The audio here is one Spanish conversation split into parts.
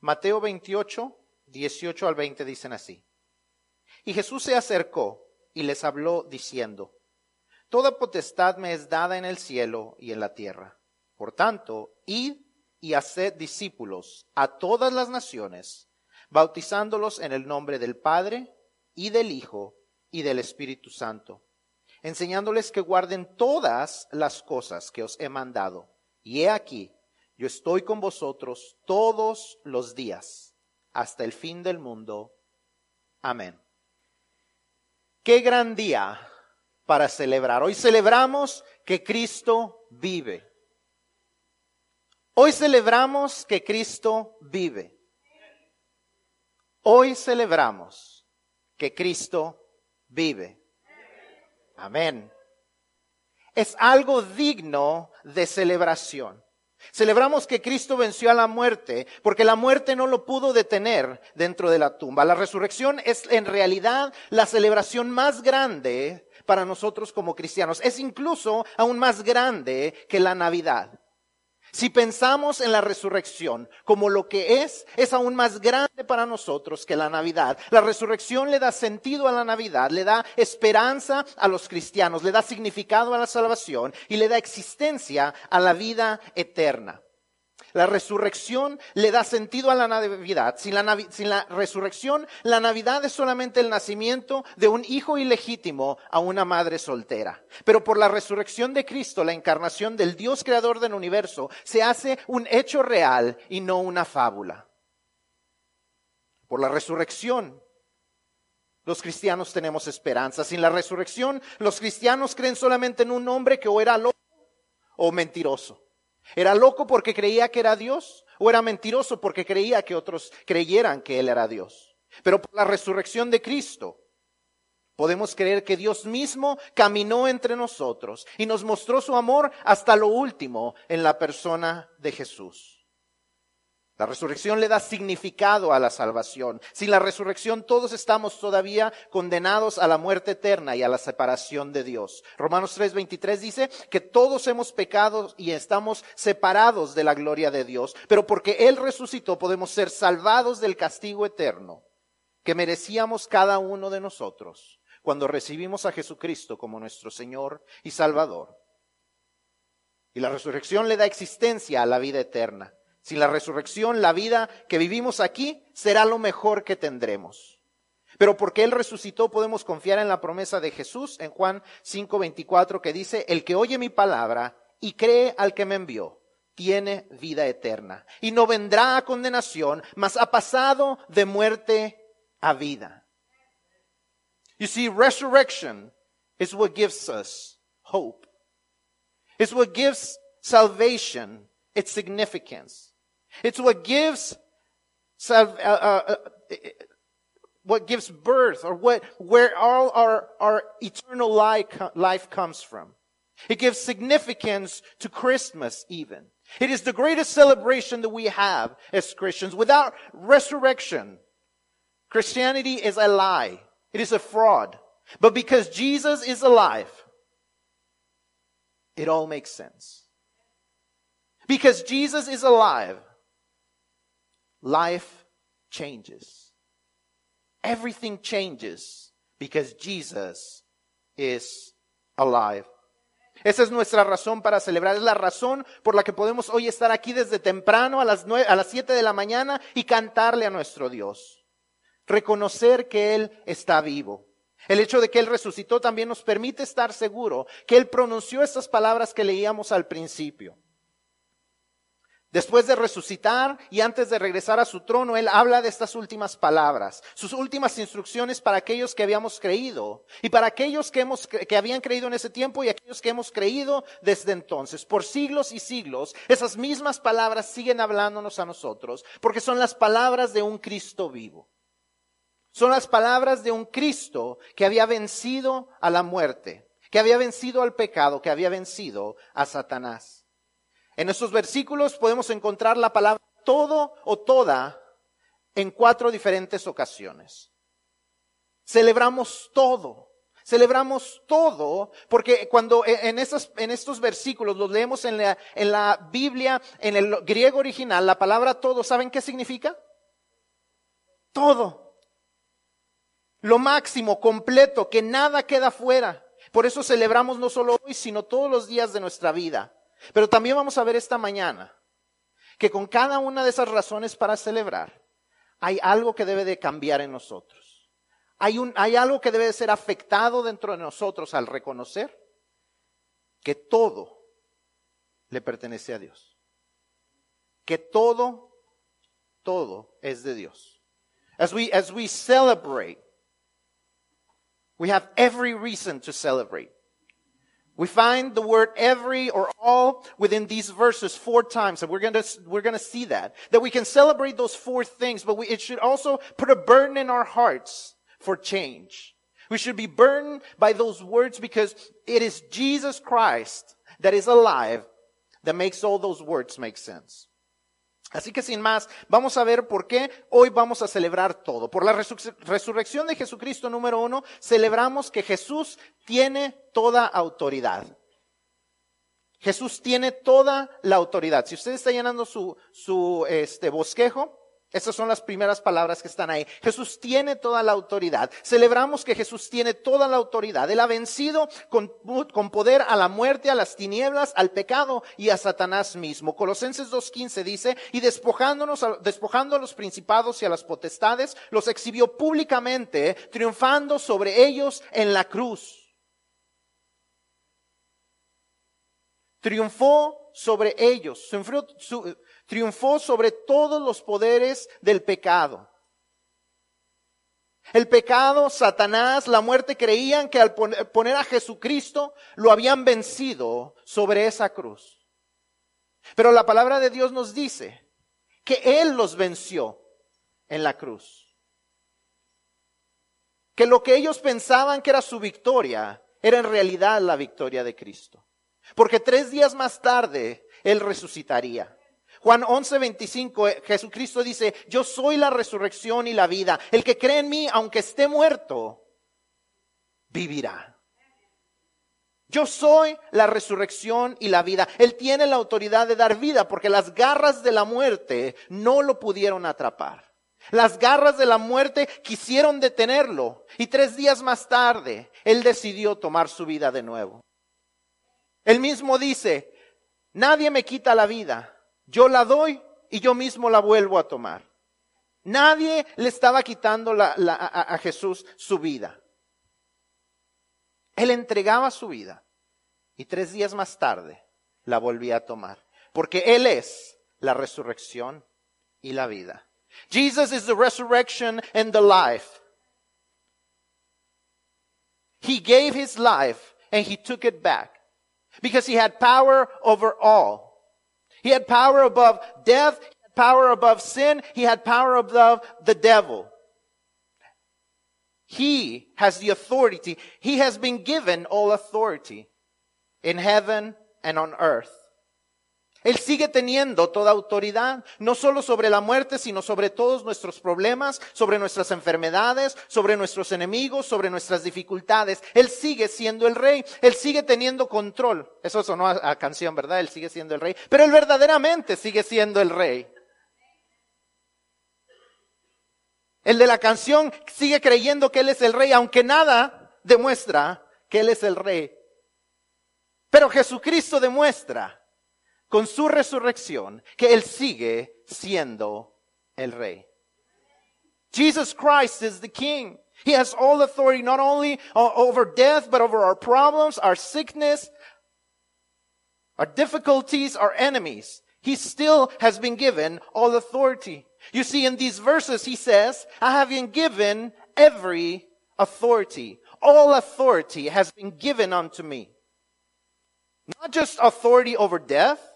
Mateo 28, 18 al 20 dicen así. Y Jesús se acercó y les habló diciendo, Toda potestad me es dada en el cielo y en la tierra. Por tanto, id y haced discípulos a todas las naciones, bautizándolos en el nombre del Padre y del Hijo y del Espíritu Santo, enseñándoles que guarden todas las cosas que os he mandado. Y he aquí, yo estoy con vosotros todos los días, hasta el fin del mundo. Amén. Qué gran día para celebrar. Hoy celebramos que Cristo vive. Hoy celebramos que Cristo vive. Hoy celebramos que Cristo vive. Amén. Es algo digno de celebración. Celebramos que Cristo venció a la muerte porque la muerte no lo pudo detener dentro de la tumba. La resurrección es en realidad la celebración más grande para nosotros como cristianos. Es incluso aún más grande que la Navidad. Si pensamos en la resurrección como lo que es, es aún más grande para nosotros que la Navidad. La resurrección le da sentido a la Navidad, le da esperanza a los cristianos, le da significado a la salvación y le da existencia a la vida eterna. La resurrección le da sentido a la Navidad. Sin la, resurrección, la Navidad es solamente el nacimiento de un hijo ilegítimo a una madre soltera. Pero por la resurrección de Cristo, la encarnación del Dios creador del universo, se hace un hecho real y no una fábula. Por la resurrección, los cristianos tenemos esperanza. Sin la resurrección, los cristianos creen solamente en un hombre que o era loco o mentiroso. ¿Era loco porque creía que era Dios? ¿O era mentiroso porque creía que otros creyeran que Él era Dios? Pero por la resurrección de Cristo podemos creer que Dios mismo caminó entre nosotros y nos mostró su amor hasta lo último en la persona de Jesús. La resurrección le da significado a la salvación. Sin la resurrección todos estamos todavía condenados a la muerte eterna y a la separación de Dios. Romanos 3:23 dice que todos hemos pecado y estamos separados de la gloria de Dios, pero porque Él resucitó podemos ser salvados del castigo eterno que merecíamos cada uno de nosotros cuando recibimos a Jesucristo como nuestro Señor y Salvador. Y la resurrección le da existencia a la vida eterna. Sin la resurrección, la vida que vivimos aquí será lo mejor que tendremos. Pero porque Él resucitó, podemos confiar en la promesa de Jesús en Juan 5:24 que dice, el que oye mi palabra y cree al que me envió, tiene vida eterna y no vendrá a condenación, mas ha pasado de muerte a vida. You see, resurrection is what gives us hope. It's what gives salvation its significance. It's what gives uh, uh, uh, what gives birth or what, where all our, our eternal life, life comes from. It gives significance to Christmas even. It is the greatest celebration that we have as Christians. Without resurrection, Christianity is a lie. It is a fraud. But because Jesus is alive, it all makes sense. Because Jesus is alive, life changes. Everything changes because Jesus is alive. Esa es nuestra razón para celebrar, es la razón por la que podemos hoy estar aquí desde temprano a las nueve, a las siete de la mañana y cantarle a nuestro Dios. Reconocer que Él está vivo. El hecho de que Él resucitó también nos permite estar seguro que Él pronunció estas palabras que leíamos al principio. Después de resucitar y antes de regresar a su trono, Él habla de estas últimas palabras, sus últimas instrucciones para aquellos que habíamos creído y para aquellos que, hemos, que habían creído en ese tiempo y aquellos que hemos creído desde entonces. Por siglos y siglos, esas mismas palabras siguen hablándonos a nosotros porque son las palabras de un Cristo vivo. Son las palabras de un Cristo que había vencido a la muerte, que había vencido al pecado, que había vencido a Satanás. En estos versículos podemos encontrar la palabra todo o toda en cuatro diferentes ocasiones. Celebramos todo. Celebramos todo porque cuando en estos, en estos versículos los leemos en la, en la Biblia, en el griego original, la palabra todo, ¿saben qué significa? Todo. Lo máximo, completo, que nada queda fuera. Por eso celebramos no solo hoy, sino todos los días de nuestra vida. Pero también vamos a ver esta mañana que con cada una de esas razones para celebrar, hay algo que debe de cambiar en nosotros. Hay, un, hay algo que debe de ser afectado dentro de nosotros al reconocer que todo le pertenece a Dios. Que todo, todo es de Dios. As we, as we celebrate, we have every reason to celebrate. We find the word every or all within these verses four times, and we're going to we're to see that that we can celebrate those four things, but we, it should also put a burden in our hearts for change. We should be burdened by those words because it is Jesus Christ that is alive that makes all those words make sense. Así que sin más, vamos a ver por qué hoy vamos a celebrar todo. Por la resurrección de Jesucristo número uno, celebramos que Jesús tiene toda autoridad. Jesús tiene toda la autoridad. Si usted está llenando su, su este, bosquejo, estas son las primeras palabras que están ahí. Jesús tiene toda la autoridad. Celebramos que Jesús tiene toda la autoridad. Él ha vencido con, poder a la muerte, a las tinieblas, al pecado y a Satanás mismo. Colosenses 2.15 dice, y despojándonos, despojando a los principados y a las potestades, los exhibió públicamente, triunfando sobre ellos en la cruz. Triunfó sobre ellos. Su, triunfó sobre todos los poderes del pecado. El pecado, Satanás, la muerte creían que al poner a Jesucristo lo habían vencido sobre esa cruz. Pero la palabra de Dios nos dice que Él los venció en la cruz. Que lo que ellos pensaban que era su victoria era en realidad la victoria de Cristo. Porque tres días más tarde Él resucitaría. Juan 11, 25, eh, Jesucristo dice, yo soy la resurrección y la vida. El que cree en mí, aunque esté muerto, vivirá. Yo soy la resurrección y la vida. Él tiene la autoridad de dar vida porque las garras de la muerte no lo pudieron atrapar. Las garras de la muerte quisieron detenerlo y tres días más tarde él decidió tomar su vida de nuevo. Él mismo dice, nadie me quita la vida, yo la doy y yo mismo la vuelvo a tomar. Nadie le estaba quitando a, a Jesús su vida. Él entregaba su vida y tres días más tarde la volvía a tomar. Porque Él es la resurrección y la vida. Jesus is the resurrection and the life. He gave his life and he took it back because he had power over all. He had power above death, he had power above sin, he had power above the devil. He has the authority. He has been given all authority in heaven and on earth. Él sigue teniendo toda autoridad, no solo sobre la muerte, sino sobre todos nuestros problemas, sobre nuestras enfermedades, sobre nuestros enemigos, sobre nuestras dificultades. Él sigue siendo el rey, Él sigue teniendo control. Eso sonó a, a canción, ¿verdad? Él sigue siendo el rey, pero Él verdaderamente sigue siendo el rey. El de la canción sigue creyendo que Él es el rey, aunque nada demuestra que Él es el rey. Pero Jesucristo demuestra con su resurrección que Él sigue siendo el rey. Jesus Christ is the King. He has all authority not only over death, but over our problems, our sickness, our difficulties, our enemies. He still has been given all authority. You see, in these verses, he says, I have been given every authority. All authority has been given unto me. Not just authority over death,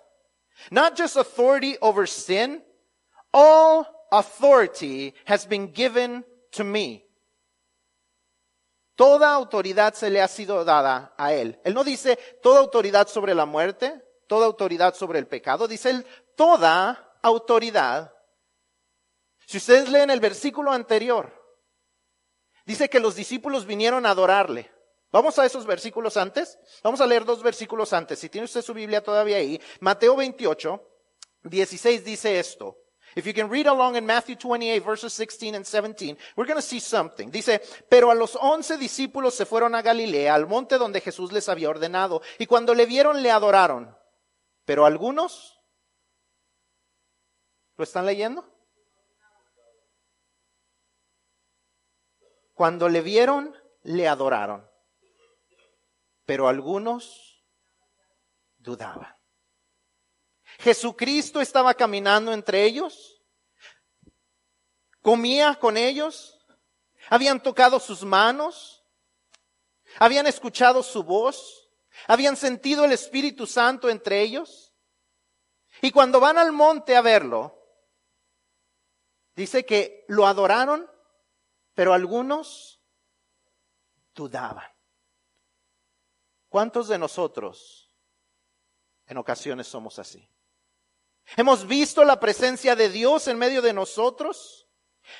not just authority over sin, all authority has been given to me. Toda autoridad se le ha sido dada a él. Él no dice toda autoridad sobre la muerte, toda autoridad sobre el pecado, dice él toda autoridad. Si ustedes leen el versículo anterior, dice que los discípulos vinieron a adorarle. Vamos a esos versículos antes. Vamos a leer dos versículos antes. Si tiene usted su Biblia todavía ahí, Mateo 28, 16 dice esto. If you can read along in Matthew 28 verses 16 and 17, we're going to see something. Dice, pero a los once discípulos se fueron a Galilea, al monte donde Jesús les había ordenado, y cuando le vieron le adoraron. Pero algunos, ¿lo están leyendo? Cuando le vieron le adoraron, pero algunos dudaban. Jesucristo estaba caminando entre ellos, comía con ellos, habían tocado sus manos, habían escuchado su voz, habían sentido el Espíritu Santo entre ellos. Y cuando van al monte a verlo, dice que lo adoraron, pero algunos dudaban. ¿Cuántos de nosotros en ocasiones somos así? Hemos visto la presencia de Dios en medio de nosotros.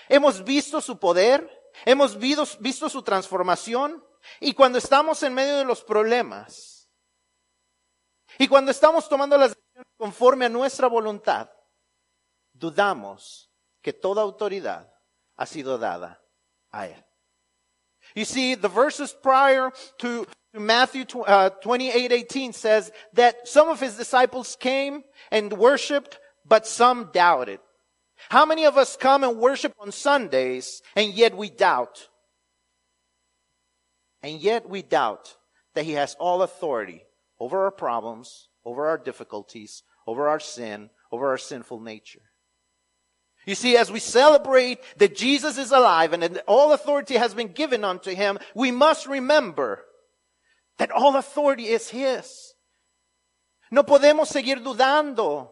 Hemos visto su poder. Hemos visto, su transformación. Y cuando estamos en medio de los problemas, y cuando estamos tomando las decisiones conforme a nuestra voluntad, dudamos que toda autoridad ha sido dada a Él. You see, the verses prior to Matthew uh, 28, 18 says that some of his disciples came and worshiped, but some doubted. How many of us come and worship on Sundays and yet we doubt? And yet we doubt that he has all authority over our problems, over our difficulties, over our sin, over our sinful nature. You see, as we celebrate that Jesus is alive and that all authority has been given unto him, we must remember that all authority is his. No podemos seguir dudando.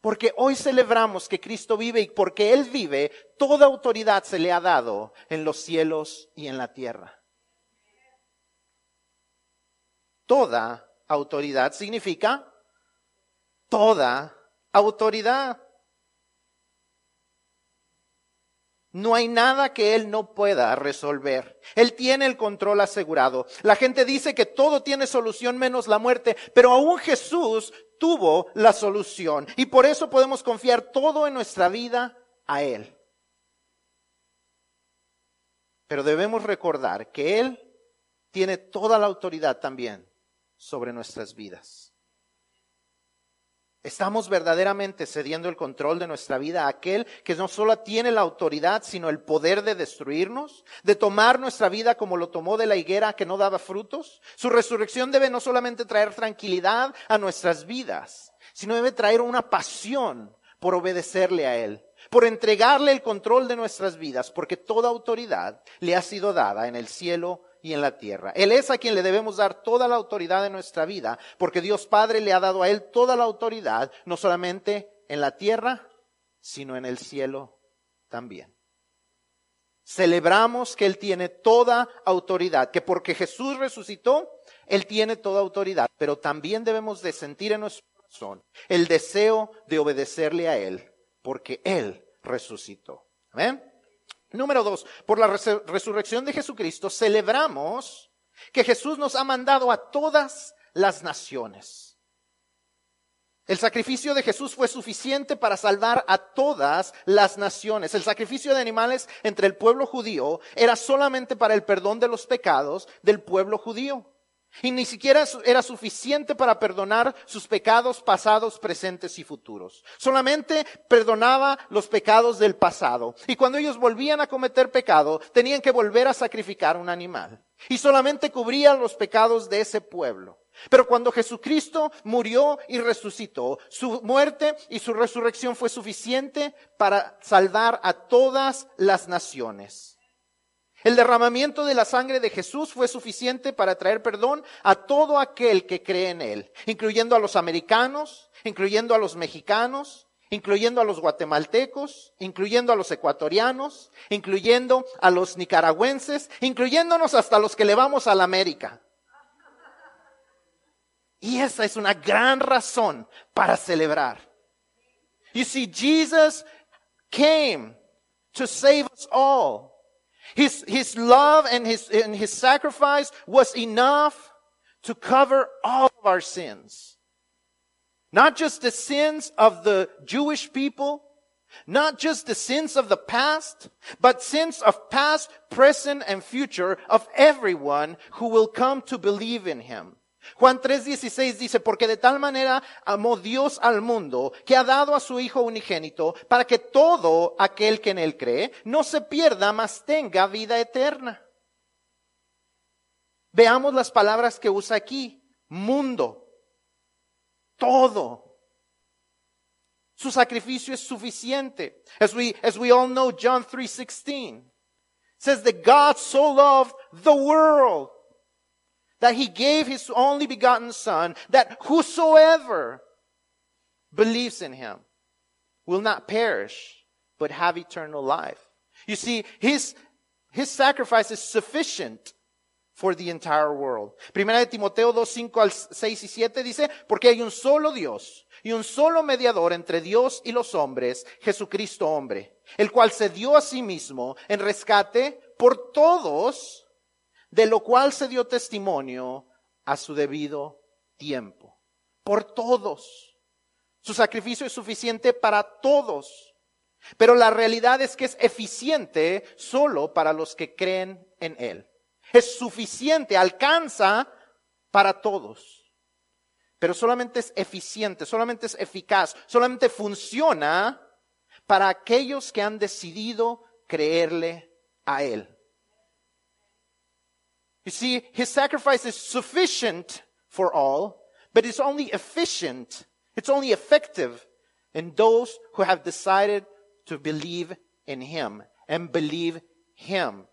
Porque hoy celebramos que Cristo vive y porque Él vive, toda autoridad se le ha dado en los cielos y en la tierra. Toda autoridad significa toda autoridad. No hay nada que Él no pueda resolver. Él tiene el control asegurado. La gente dice que todo tiene solución menos la muerte, pero aún Jesús tuvo la solución. Y por eso podemos confiar todo en nuestra vida a Él. Pero debemos recordar que Él tiene toda la autoridad también sobre nuestras vidas. Estamos verdaderamente cediendo el control de nuestra vida a aquel que no solo tiene la autoridad, sino el poder de destruirnos, de tomar nuestra vida como lo tomó de la higuera que no daba frutos. Su resurrección debe no solamente traer tranquilidad a nuestras vidas, sino debe traer una pasión por obedecerle a Él, por entregarle el control de nuestras vidas, porque toda autoridad le ha sido dada en el cielo y en la tierra. Él es a quien le debemos dar toda la autoridad de nuestra vida, porque Dios Padre le ha dado a Él toda la autoridad, no solamente en la tierra, sino en el cielo también. Celebramos que Él tiene toda autoridad, que porque Jesús resucitó, Él tiene toda autoridad, pero también debemos de sentir en nuestro corazón el deseo de obedecerle a Él, porque Él resucitó. Amén. Número dos, por la resurrección de Jesucristo celebramos que Jesús nos ha mandado a todas las naciones. El sacrificio de Jesús fue suficiente para salvar a todas las naciones. El sacrificio de animales entre el pueblo judío era solamente para el perdón de los pecados del pueblo judío. Y ni siquiera era suficiente para perdonar sus pecados pasados, presentes y futuros. Solamente perdonaba los pecados del pasado. Y cuando ellos volvían a cometer pecado, tenían que volver a sacrificar un animal. Y solamente cubría los pecados de ese pueblo. Pero cuando Jesucristo murió y resucitó, su muerte y su resurrección fue suficiente para salvar a todas las naciones. El derramamiento de la sangre de Jesús fue suficiente para traer perdón a todo aquel que cree en Él, incluyendo a los americanos, incluyendo a los mexicanos, incluyendo a los guatemaltecos, incluyendo a los ecuatorianos, incluyendo a los nicaragüenses, incluyéndonos hasta los que le vamos a la América. Y esa es una gran razón para celebrar. You see, Jesus came to save us all. His, his love and his, and his sacrifice was enough to cover all of our sins. Not just the sins of the Jewish people, not just the sins of the past, but sins of past, present, and future of everyone who will come to believe in him. Juan 3:16 dice, porque de tal manera amó Dios al mundo que ha dado a su Hijo unigénito para que todo aquel que en él cree no se pierda, mas tenga vida eterna. Veamos las palabras que usa aquí. Mundo. Todo. Su sacrificio es suficiente. As we, as we all know, John 3:16 says that God so loved the world that he gave his only begotten son that whosoever believes in him will not perish but have eternal life. You see, his, his sacrifice is sufficient for the entire world. Primera de Timoteo 2, 5 al 6 y 7 dice, porque hay un solo Dios y un solo mediador entre Dios y los hombres, Jesucristo hombre, el cual se dio a sí mismo en rescate por todos, de lo cual se dio testimonio a su debido tiempo. Por todos. Su sacrificio es suficiente para todos. Pero la realidad es que es eficiente solo para los que creen en Él. Es suficiente, alcanza para todos pero solamente es eficiente, solamente es eficaz, solamente funciona para aquellos que han decidido creerle a Él. You see, His sacrifice is sufficient for all, but it's only efficient, it's only effective in those who have decided to believe in Him and believe Him.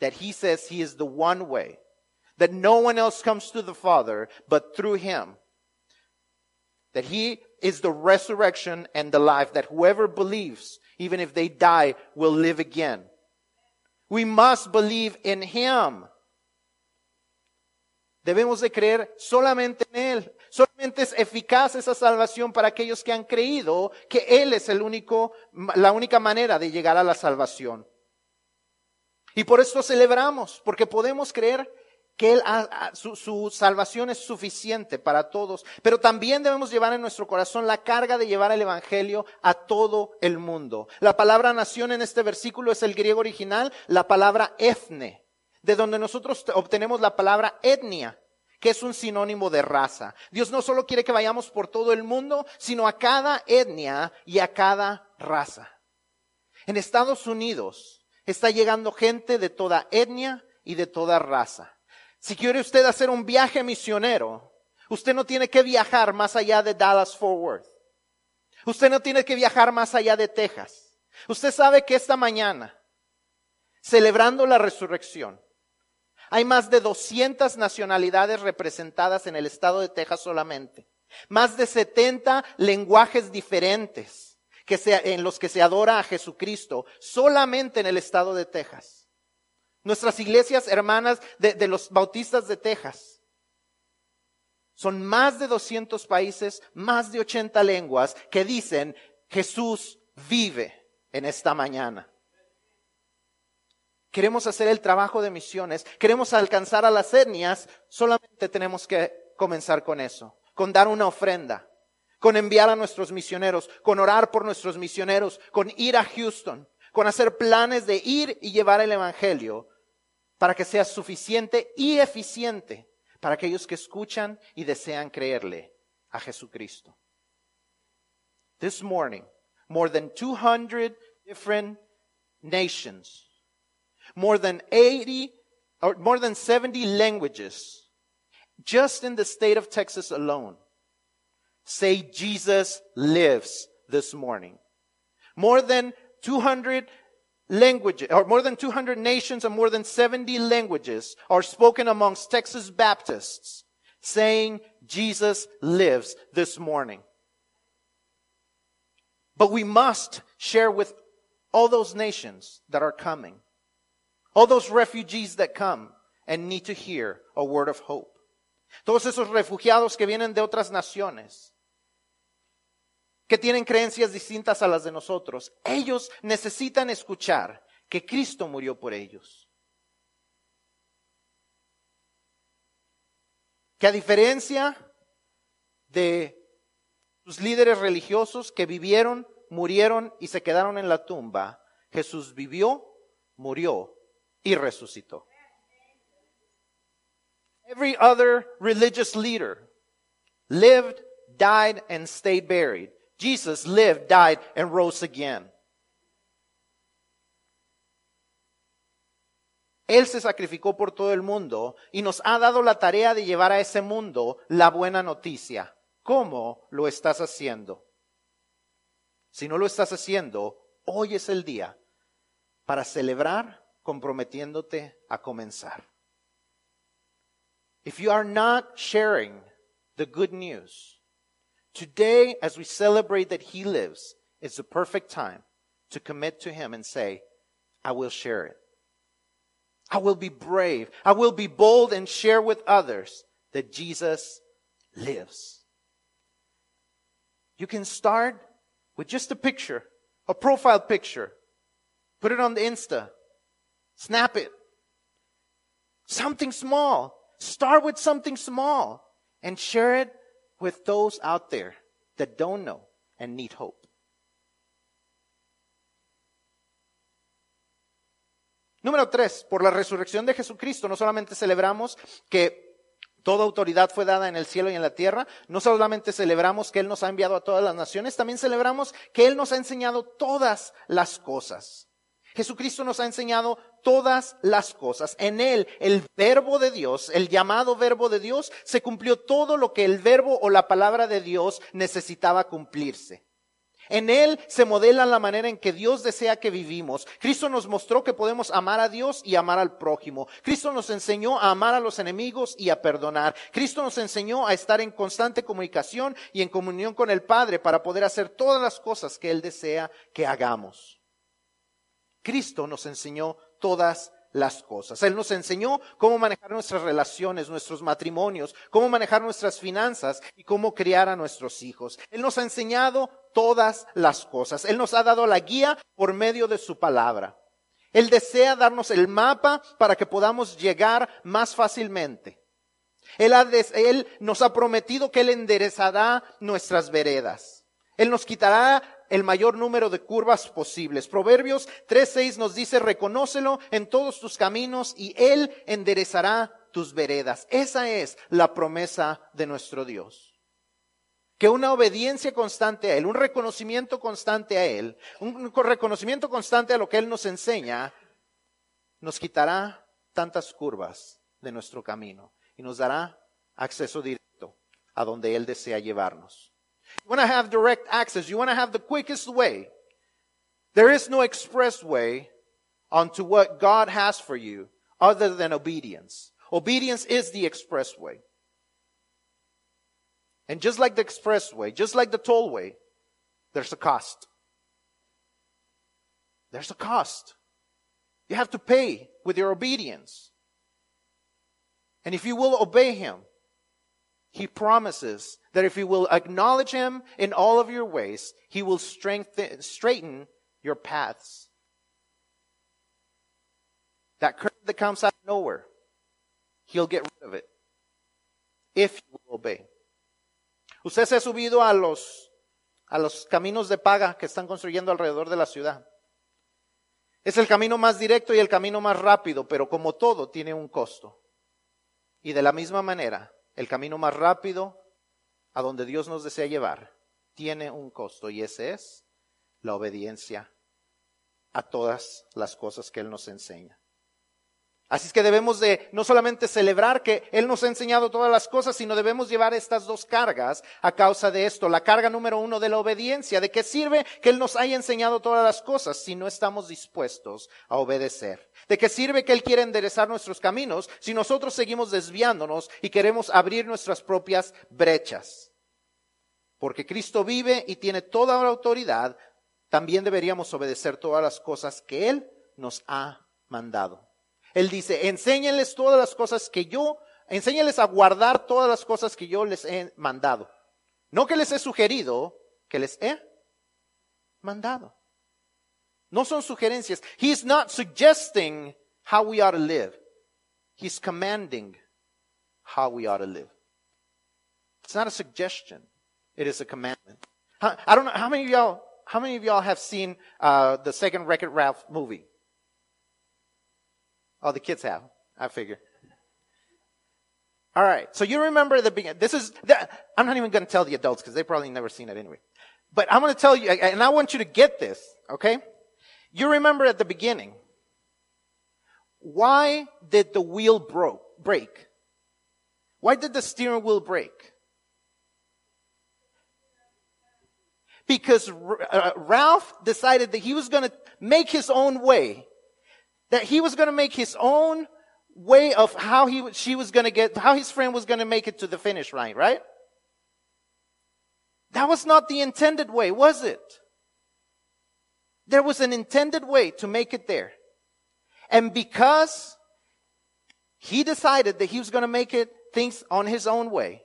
That He says He is the one way, that no one else comes to the Father but through Him. That He is the resurrection and the life, that whoever believes, even if they die, will live again. We must believe in Him. Debemos de creer solamente en Él. Solamente es eficaz esa salvación para aquellos que han creído que Él es el único, la única manera de llegar a la salvación. Y por esto celebramos, porque podemos creer que él, su, su, salvación es suficiente para todos, pero también debemos llevar en nuestro corazón la carga de llevar el Evangelio a todo el mundo. La palabra nación en este versículo es el griego original, la palabra etne, de donde nosotros obtenemos la palabra etnia, que es un sinónimo de raza. Dios no solo quiere que vayamos por todo el mundo, sino a cada etnia y a cada raza. En Estados Unidos está llegando gente de toda etnia y de toda raza. Si quiere usted hacer un viaje misionero, usted no tiene que viajar más allá de Dallas Fort Worth. Usted no tiene que viajar más allá de Texas. Usted sabe que esta mañana, celebrando la resurrección, hay más de 200 nacionalidades representadas en el estado de Texas solamente. Más de 70 lenguajes diferentes que en los que se adora a Jesucristo solamente en el estado de Texas. Nuestras iglesias hermanas de, los bautistas de Texas. Son más de 200 países, más de 80 lenguas que dicen Jesús vive en esta mañana. Queremos hacer el trabajo de misiones, queremos alcanzar a las etnias, solamente tenemos que comenzar con eso, con dar una ofrenda, con enviar a nuestros misioneros, con orar por nuestros misioneros, con ir a Houston, con hacer planes de ir y llevar el Evangelio para que sea suficiente y eficiente para aquellos que escuchan y desean creerle a Jesucristo. This morning, more than 200 different nations, more than 80 or more than 70 languages, just in the state of Texas alone, say Jesus lives this morning. More than 200 languages, or more than 200 nations and more than 70 languages are spoken amongst Texas Baptists saying Jesus lives this morning. But we must share with all those nations that are coming, all those refugees that come and need to hear a word of hope. Todos esos refugiados que vienen de otras naciones que tienen creencias distintas a las de nosotros. Ellos necesitan escuchar que Cristo murió por ellos. Que a diferencia de sus líderes religiosos que vivieron, murieron y se quedaron en la tumba, Jesús vivió, murió y resucitó. Every other religious leader lived, died, and stayed buried. Jesus lived, died, and rose again. Él se sacrificó por todo el mundo y nos ha dado la tarea de llevar a ese mundo la buena noticia. ¿Cómo lo estás haciendo? Si no lo estás haciendo, hoy es el día para celebrar comprometiéndote a comenzar. If you are not sharing the good news, today as we celebrate that He lives, is the perfect time to commit to Him and say, I will share it. I will be brave. I will be bold and share with others that Jesus lives. You can start with just a picture, a profile picture. Put it on the Insta. Snap it. Something small. Start with something small and share it with those out there that don't know and need hope. Número tres, por la resurrección de Jesucristo, no solamente celebramos que toda autoridad fue dada en el cielo y en la tierra, no solamente celebramos que Él nos ha enviado a todas las naciones, también celebramos que Él nos ha enseñado todas las cosas. Jesucristo nos ha enseñado todas las cosas. En Él, el verbo de Dios, el llamado verbo de Dios, se cumplió todo lo que el verbo o la palabra de Dios necesitaba cumplirse. En Él se modela la manera en que Dios desea que vivimos. Cristo nos mostró que podemos amar a Dios y amar al prójimo. Cristo nos enseñó a amar a los enemigos y a perdonar. Cristo nos enseñó a estar en constante comunicación y en comunión con el Padre para poder hacer todas las cosas que Él desea que hagamos. Cristo nos enseñó todas las cosas. Él nos enseñó cómo manejar nuestras relaciones, nuestros matrimonios, cómo manejar nuestras finanzas y cómo criar a nuestros hijos. Él nos ha enseñado todas las cosas. Él nos ha dado la guía por medio de su palabra. Él desea darnos el mapa para que podamos llegar más fácilmente. Él, él nos ha prometido que Él enderezará nuestras veredas. Él nos quitará el mayor número de curvas posibles. Proverbios 3.6 nos dice, reconócelo en todos tus caminos y Él enderezará tus veredas. Esa es la promesa de nuestro Dios. Que una obediencia constante a Él, un reconocimiento constante a Él, un reconocimiento constante a lo que Él nos enseña, nos quitará tantas curvas de nuestro camino y nos dará acceso directo a donde Él desea llevarnos. You want to have direct access. You want to have the quickest way. There is no express way onto what God has for you other than obedience. Obedience is the express way. And just like the expressway, just like the tollway, there's a cost. There's a cost. You have to pay with your obedience. And if you will obey Him, He promises that if you will acknowledge him in all of your ways, he will strengthen, straighten your paths. That curve that comes out of nowhere, he'll get rid of it if you obey. Usted se ha subido a los, a los caminos de paga que están construyendo alrededor de la ciudad. Es el camino más directo y el camino más rápido, pero como todo tiene un costo. Y de la misma manera, el camino más rápido a donde Dios nos desea llevar tiene un costo y ese es la obediencia a todas las cosas que Él nos enseña. Así es que debemos de no solamente celebrar que Él nos ha enseñado todas las cosas, sino debemos llevar estas dos cargas a causa de esto. La carga número uno de la obediencia. ¿De qué sirve que Él nos haya enseñado todas las cosas si no estamos dispuestos a obedecer? ¿De qué sirve que Él quiera enderezar nuestros caminos si nosotros seguimos desviándonos y queremos abrir nuestras propias brechas? Porque Cristo vive y tiene toda la autoridad, también deberíamos obedecer todas las cosas que Él nos ha mandado. Él dice, enséñenles todas las cosas que yo, enséñenles a guardar todas las cosas que yo les he mandado. No que les he sugerido, que les he mandado. No son sugerencias. He's not suggesting how we ought to live. He's commanding how we ought to live. It's not a suggestion. It is a commandment. I don't know how many of y'all. How many of y'all have seen uh, the second Wreck-It Ralph movie? Oh, the kids have. I figure. All right. So you remember the beginning. This is. The, I'm not even going to tell the adults because they probably never seen it anyway. But I'm going to tell you, and I want you to get this. Okay. You remember at the beginning. Why did the wheel broke break? Why did the steering wheel break? Because uh, Ralph decided that he was going to make his own way. That he was going to make his own way of how he, she was going to get, how his friend was going to make it to the finish line, right? That was not the intended way, was it? There was an intended way to make it there. And because he decided that he was going to make it things on his own way,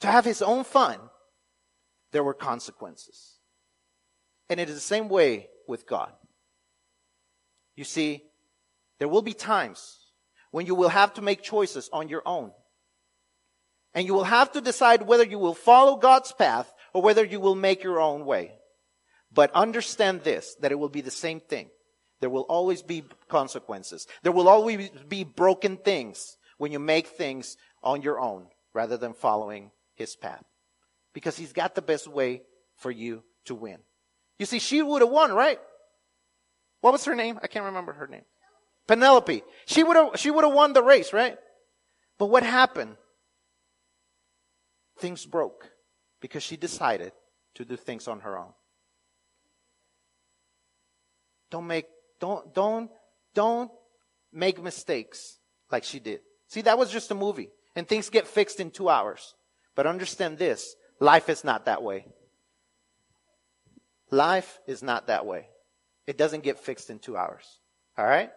to have his own fun, there were consequences. And it is the same way with God. You see, there will be times when you will have to make choices on your own. And you will have to decide whether you will follow God's path or whether you will make your own way. But understand this, that it will be the same thing. There will always be consequences. There will always be broken things when you make things on your own rather than following His path. Because He's got the best way for you to win. You see, she would have won, right? What was her name? I can't remember her name. Penelope. She would have, she would have won the race, right? But what happened? Things broke because she decided to do things on her own. Don't make, don't, don't, don't make mistakes like she did. See, that was just a movie and things get fixed in two hours. But understand this, life is not that way. Life is not that way. It doesn't get fixed in two hours. All right?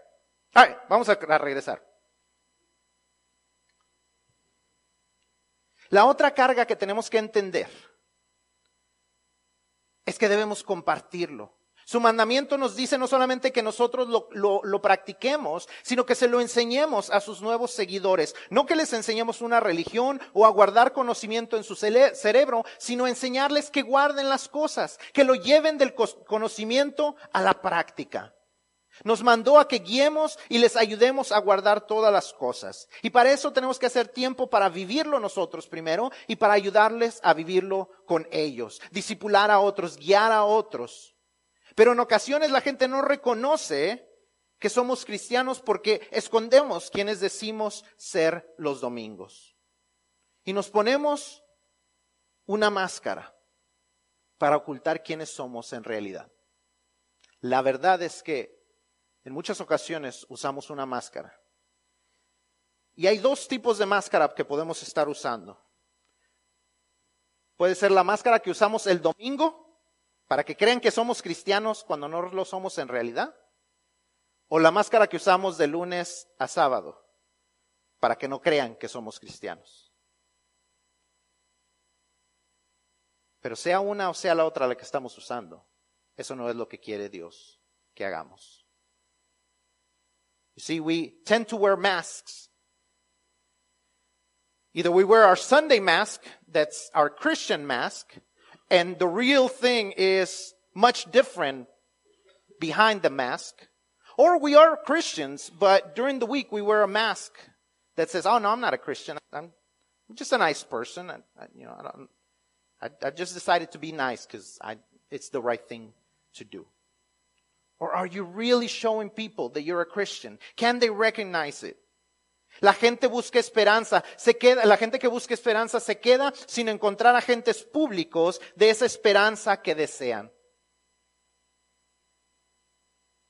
All right, vamos a regresar. La otra carga que tenemos que entender es que debemos compartirlo. Su mandamiento nos dice no solamente que nosotros lo, lo, lo, practiquemos, sino que se lo enseñemos a sus nuevos seguidores. No que les enseñemos una religión o a guardar conocimiento en su cerebro, sino enseñarles que guarden las cosas, que lo lleven del conocimiento a la práctica. Nos mandó a que guiemos y les ayudemos a guardar todas las cosas. Y para eso tenemos que hacer tiempo para vivirlo nosotros primero y para ayudarles a vivirlo con ellos. Disipular a otros, guiar a otros. Pero en ocasiones la gente no reconoce que somos cristianos porque escondemos quienes decimos ser los domingos. Y nos ponemos una máscara para ocultar quiénes somos en realidad. La verdad es que en muchas ocasiones usamos una máscara. Y hay dos tipos de máscara que podemos estar usando. Puede ser la máscara que usamos el domingo para que crean que somos cristianos cuando no lo somos en realidad. O la máscara que usamos de lunes a sábado para que no crean que somos cristianos. Pero sea una o sea la otra la que estamos usando, eso no es lo que quiere Dios que hagamos. You see, we tend to wear masks. Either we wear our Sunday mask, that's our Christian mask, and the real thing is much different behind the mask. Or we are Christians, but during the week we wear a mask that says, "Oh no, I'm not a Christian. I'm just a nice person. I, I you know, I, I, I just decided to be nice because it's the right thing to do." Or are you really showing people that you're a Christian? Can they recognize it? La gente busca esperanza, se queda, la gente que busca esperanza se queda sin encontrar agentes públicos de esa esperanza que desean.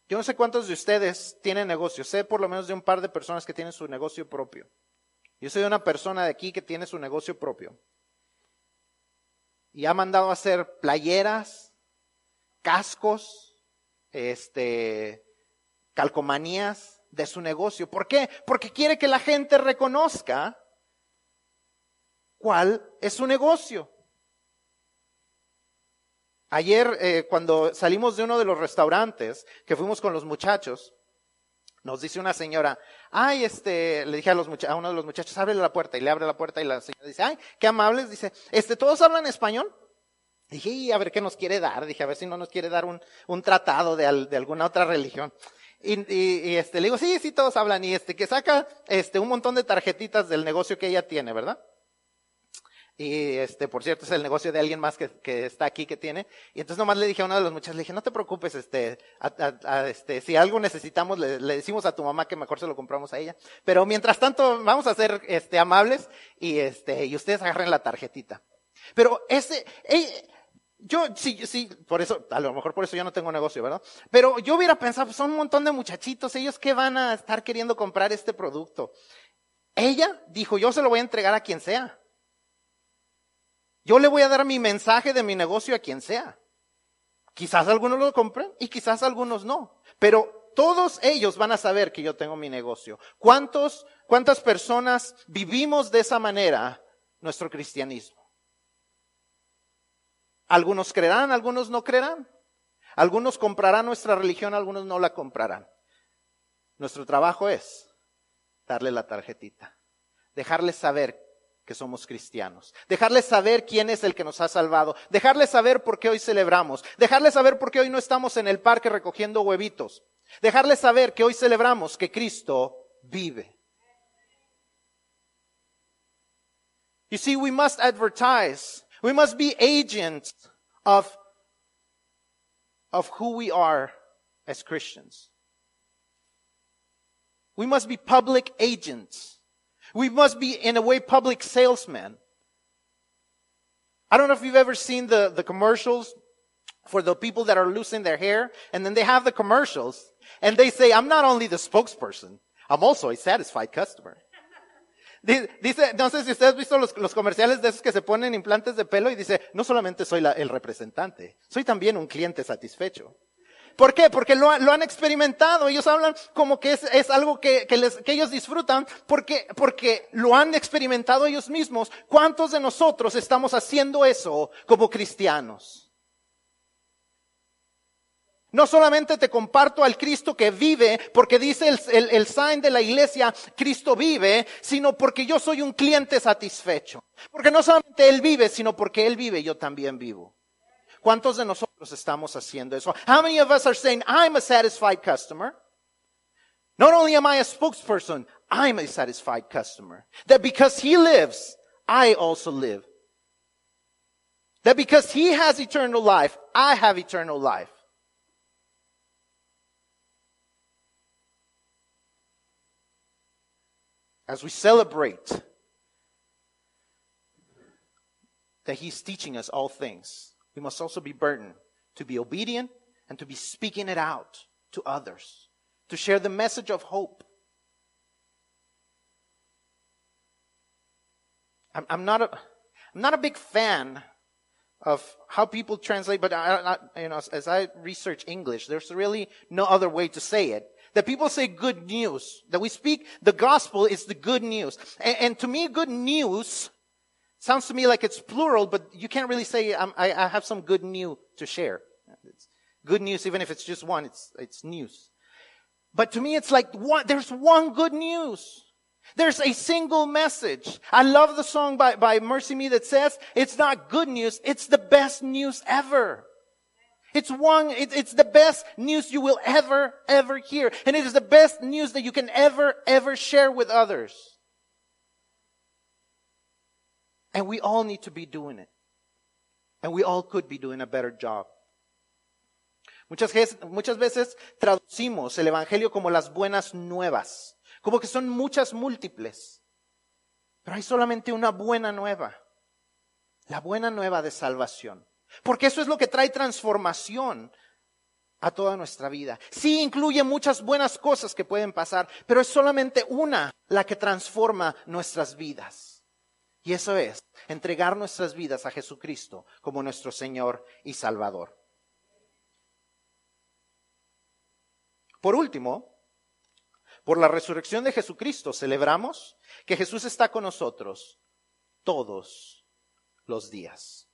Yo no sé cuántos de ustedes tienen negocios, sé por lo menos de un par de personas que tienen su negocio propio. Yo soy una persona de aquí que tiene su negocio propio. Y ha mandado a hacer playeras, cascos, este, calcomanías, de su negocio. ¿Por qué? Porque quiere que la gente reconozca cuál es su negocio. Ayer, eh, cuando salimos de uno de los restaurantes, que fuimos con los muchachos, Nos dice una señora, ay, este, le dije a, los a uno de los muchachos, abre la puerta, y le abre la puerta, y la señora dice, ay, qué amables, dice, este, ¿todos hablan español? Dije, y a ver qué nos quiere dar, dije, a ver si no nos quiere dar un, un tratado de, de alguna otra religión. Y, y, y, este, le digo, sí, sí, todos hablan, y este, que saca, este, un montón de tarjetitas del negocio que ella tiene, ¿verdad? Y este, por cierto, es el negocio de alguien más que, que, está aquí que tiene. Y entonces nomás le dije a uno de los muchachos, le dije, no te preocupes, este, a, a, a, este, si algo necesitamos, le, le, decimos a tu mamá que mejor se lo compramos a ella. Pero mientras tanto, vamos a ser, este, amables y este, y ustedes agarren la tarjetita. Pero ese, eh, yo, sí, sí, por eso, a lo mejor por eso yo no tengo negocio, ¿verdad? Pero yo hubiera pensado, son un montón de muchachitos, ellos que van a estar queriendo comprar este producto. Ella dijo, yo se lo voy a entregar a quien sea. Yo le voy a dar mi mensaje de mi negocio a quien sea. Quizás algunos lo compren y quizás algunos no. Pero todos ellos van a saber que yo tengo mi negocio. ¿Cuántos, cuántas personas vivimos de esa manera nuestro cristianismo? Algunos creerán, algunos no creerán. Algunos comprarán nuestra religión, algunos no la comprarán. Nuestro trabajo es darle la tarjetita, dejarles saber que somos cristianos. Dejarles saber quién es el que nos ha salvado. Dejarles saber por qué hoy celebramos. Dejarles saber por qué hoy no estamos en el parque recogiendo huevitos. Dejarles saber que hoy celebramos que Cristo vive. You see, we must advertise. We must be agents of, of who we are as Christians. We must be public agents. We must be, in a way, public salesmen. I don't know if you've ever seen the, the commercials for the people that are losing their hair, and then they have the commercials, and they say, I'm not only the spokesperson, I'm also a satisfied customer. Dice, no sé si ustedes han visto los, los, comerciales de esos que se ponen implantes de pelo y dice, no solamente soy la, el representante, soy también un cliente satisfecho. ¿Por qué? Porque lo, lo han experimentado. Ellos hablan como que es, es algo que, que, les, que ellos disfrutan porque, porque lo han experimentado ellos mismos. ¿Cuántos de nosotros estamos haciendo eso como cristianos? No solamente te comparto al Cristo que vive, porque dice el, el, sign de la iglesia, Cristo vive, sino porque yo soy un cliente satisfecho. Porque no solamente Él vive, sino porque Él vive, yo también vivo. ¿Cuántos de nosotros estamos haciendo eso? How many of us are saying, I'm a satisfied customer? Not only am I a spokesperson, I'm a satisfied customer. That because he lives, I also live. That because he has eternal life, I have eternal life. As we celebrate that he's teaching us all things, we must also be burdened to be obedient and to be speaking it out to others, to share the message of hope. I'm, I'm not a, I'm not a big fan of how people translate, but I, I, you know, as I research English, there's really no other way to say it. That people say good news. That we speak the gospel is the good news. And, and to me, good news Sounds to me like it's plural, but you can't really say, um, I, I have some good news to share. It's good news, even if it's just one, it's, it's news. But to me, it's like there's one good news. There's a single message. I love the song by, by MercyMe that says, it's not good news, it's the best news ever. It's one, it, it's the best news you will ever, ever hear. And it is the best news that you can ever, ever share with others. And we all need to be doing it. And we all could be doing a better job. Muchas, muchas veces traducimos el Evangelio como las buenas nuevas, como que son muchas múltiples. Pero hay solamente una buena nueva, la buena nueva de salvación. Porque eso es lo que trae transformación a toda nuestra vida. Sí incluye muchas buenas cosas que pueden pasar, pero es solamente una la que transforma nuestras vidas. Y eso es entregar nuestras vidas a Jesucristo como nuestro Señor y Salvador. Por último, por la resurrección de Jesucristo celebramos que Jesús está con nosotros todos los días.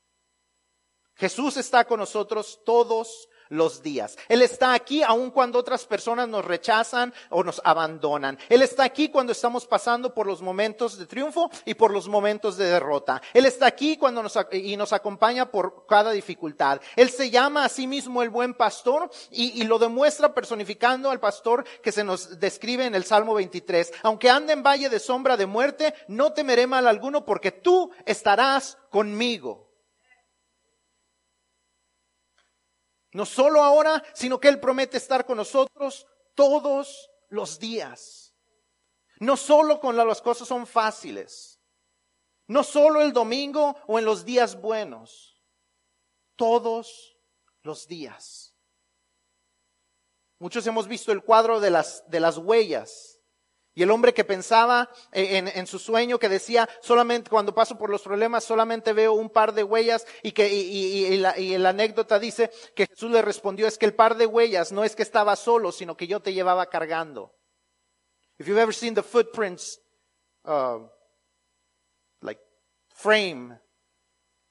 Jesús está con nosotros todos los días. Él está aquí aun cuando otras personas nos rechazan o nos abandonan. Él está aquí cuando estamos pasando por los momentos de triunfo y por los momentos de derrota. Él está aquí cuando nos, y nos acompaña por cada dificultad. Él se llama a sí mismo el buen pastor y, y lo demuestra personificando al pastor que se nos describe en el Salmo 23. Aunque ande en valle de sombra de muerte, no temeré mal alguno porque tú estarás conmigo. No solo ahora, sino que Él promete estar con nosotros todos los días. No solo cuando las cosas son fáciles. No solo el domingo o en los días buenos. Todos los días. Muchos hemos visto el cuadro de las, de las huellas y el hombre que pensaba en, su sueño, que decía, solamente cuando paso por los problemas, solamente veo un par de huellas, y que y, la, anécdota dice que Jesús le respondió, es que el par de huellas no es que estaba solo, sino que yo te llevaba cargando. If you've ever seen the footprints, uh, like frame,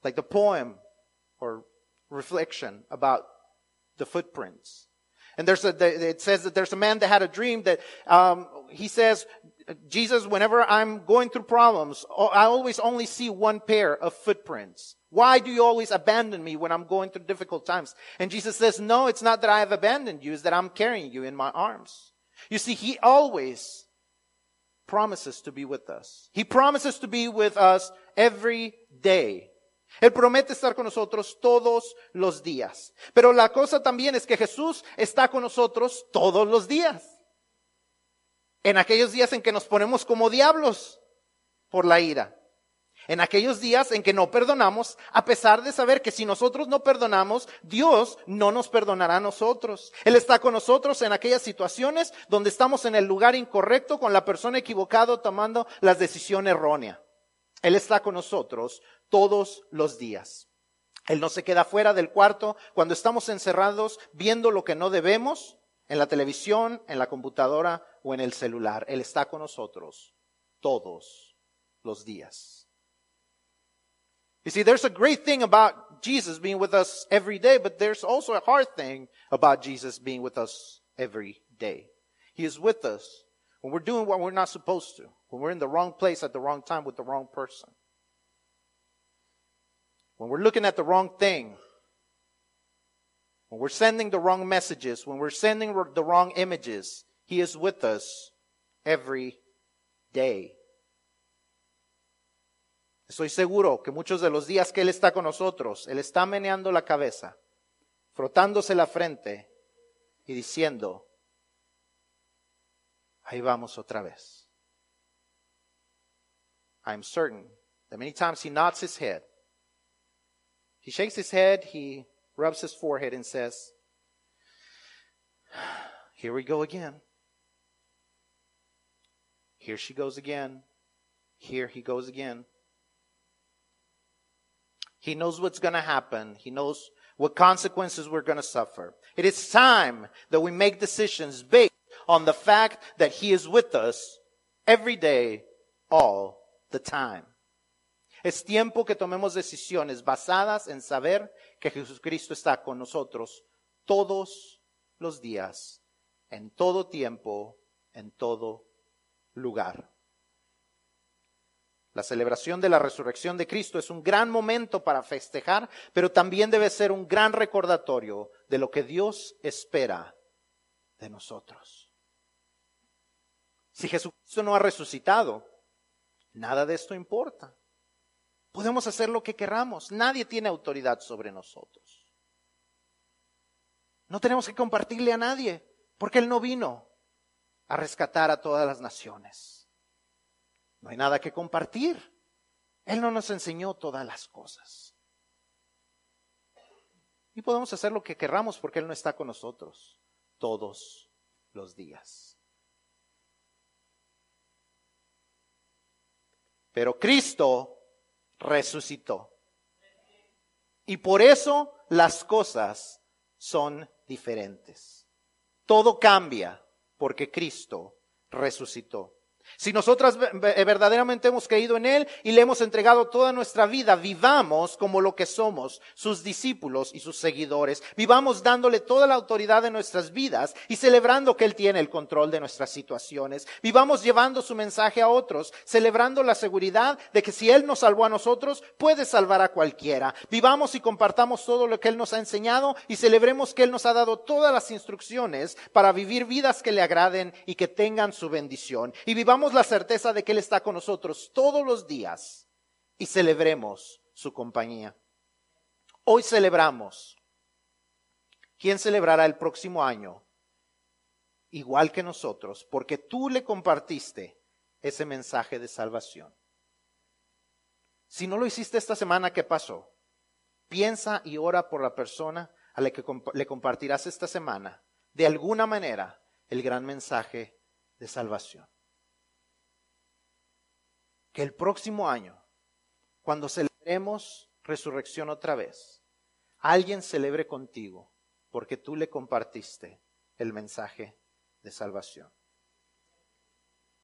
like the poem or reflection about the footprints. And there's a, it says that there's a man that had a dream that, um, he says, Jesus, whenever I'm going through problems, I always only see one pair of footprints. Why do you always abandon me when I'm going through difficult times? And Jesus says, no, it's not that I have abandoned you, it's that I'm carrying you in my arms. You see, he always promises to be with us. He promises to be with us every day. Él promete estar con nosotros todos los días. Pero la cosa también es que Jesús está con nosotros todos los días. En aquellos días en que nos ponemos como diablos por la ira. En aquellos días en que no perdonamos, a pesar de saber que si nosotros no perdonamos, Dios no nos perdonará a nosotros. Él está con nosotros en aquellas situaciones donde estamos en el lugar incorrecto, con la persona equivocada, tomando las decisiones erróneas. Él está con nosotros todos los días. Él no se queda fuera del cuarto cuando estamos encerrados viendo lo que no debemos en la televisión, en la computadora o en el celular. Él está con nosotros todos los días. You see, there's a great thing about Jesus being with us every day, but there's also a hard thing about Jesus being with us every day. He is with us when we're doing what we're not supposed to, when we're in the wrong place at the wrong time with the wrong person, when we're looking at the wrong thing, when we're sending the wrong messages, when we're sending the wrong images, He is with us every day. Estoy seguro que muchos de los días que Él está con nosotros, Él está meneando la cabeza, frotándose la frente y diciendo, ahí vamos otra vez. I'm certain that many times He nods His head. He shakes His head, He rubs His forehead and says, here we go again. Here she goes again. Here he goes again. He knows what's going to happen. He knows what consequences we're going to suffer. It is time that we make decisions based on the fact that He is with us every day, all the time. Es tiempo que tomemos decisiones basadas en saber que Jesucristo está con nosotros todos los días, en todo tiempo, en todo lugar. La celebración de la resurrección de Cristo es un gran momento para festejar, pero también debe ser un gran recordatorio de lo que Dios espera de nosotros. Si Jesucristo no ha resucitado, nada de esto importa. Podemos hacer lo que queramos. Nadie tiene autoridad sobre nosotros. No tenemos que compartirle a nadie, porque Él no vino a rescatar a todas las naciones. No hay nada que compartir. Él no nos enseñó todas las cosas. Y podemos hacer lo que querramos porque Él no está con nosotros todos los días. Pero Cristo resucitó. Y por eso las cosas son diferentes. Todo cambia porque Cristo resucitó. Si nosotras verdaderamente hemos creído en Él y le hemos entregado toda nuestra vida, vivamos como lo que somos, sus discípulos y sus seguidores. Vivamos dándole toda la autoridad de nuestras vidas y celebrando que Él tiene el control de nuestras situaciones. Vivamos llevando su mensaje a otros, celebrando la seguridad de que si Él nos salvó a nosotros, puede salvar a cualquiera. Vivamos y compartamos todo lo que Él nos ha enseñado y celebremos que Él nos ha dado todas las instrucciones para vivir vidas que le agraden y que tengan su bendición. Y vivamos la certeza de que Él está con nosotros todos los días y celebremos su compañía. Hoy celebramos. ¿Quién celebrará el próximo año? Igual que nosotros, porque tú le compartiste ese mensaje de salvación. Si no lo hiciste esta semana, ¿qué pasó? Piensa y ora por la persona a la que le compartirás esta semana, de alguna manera, el gran mensaje de salvación que el próximo año, cuando celebremos resurrección otra vez, alguien celebre contigo porque tú le compartiste el mensaje de salvación.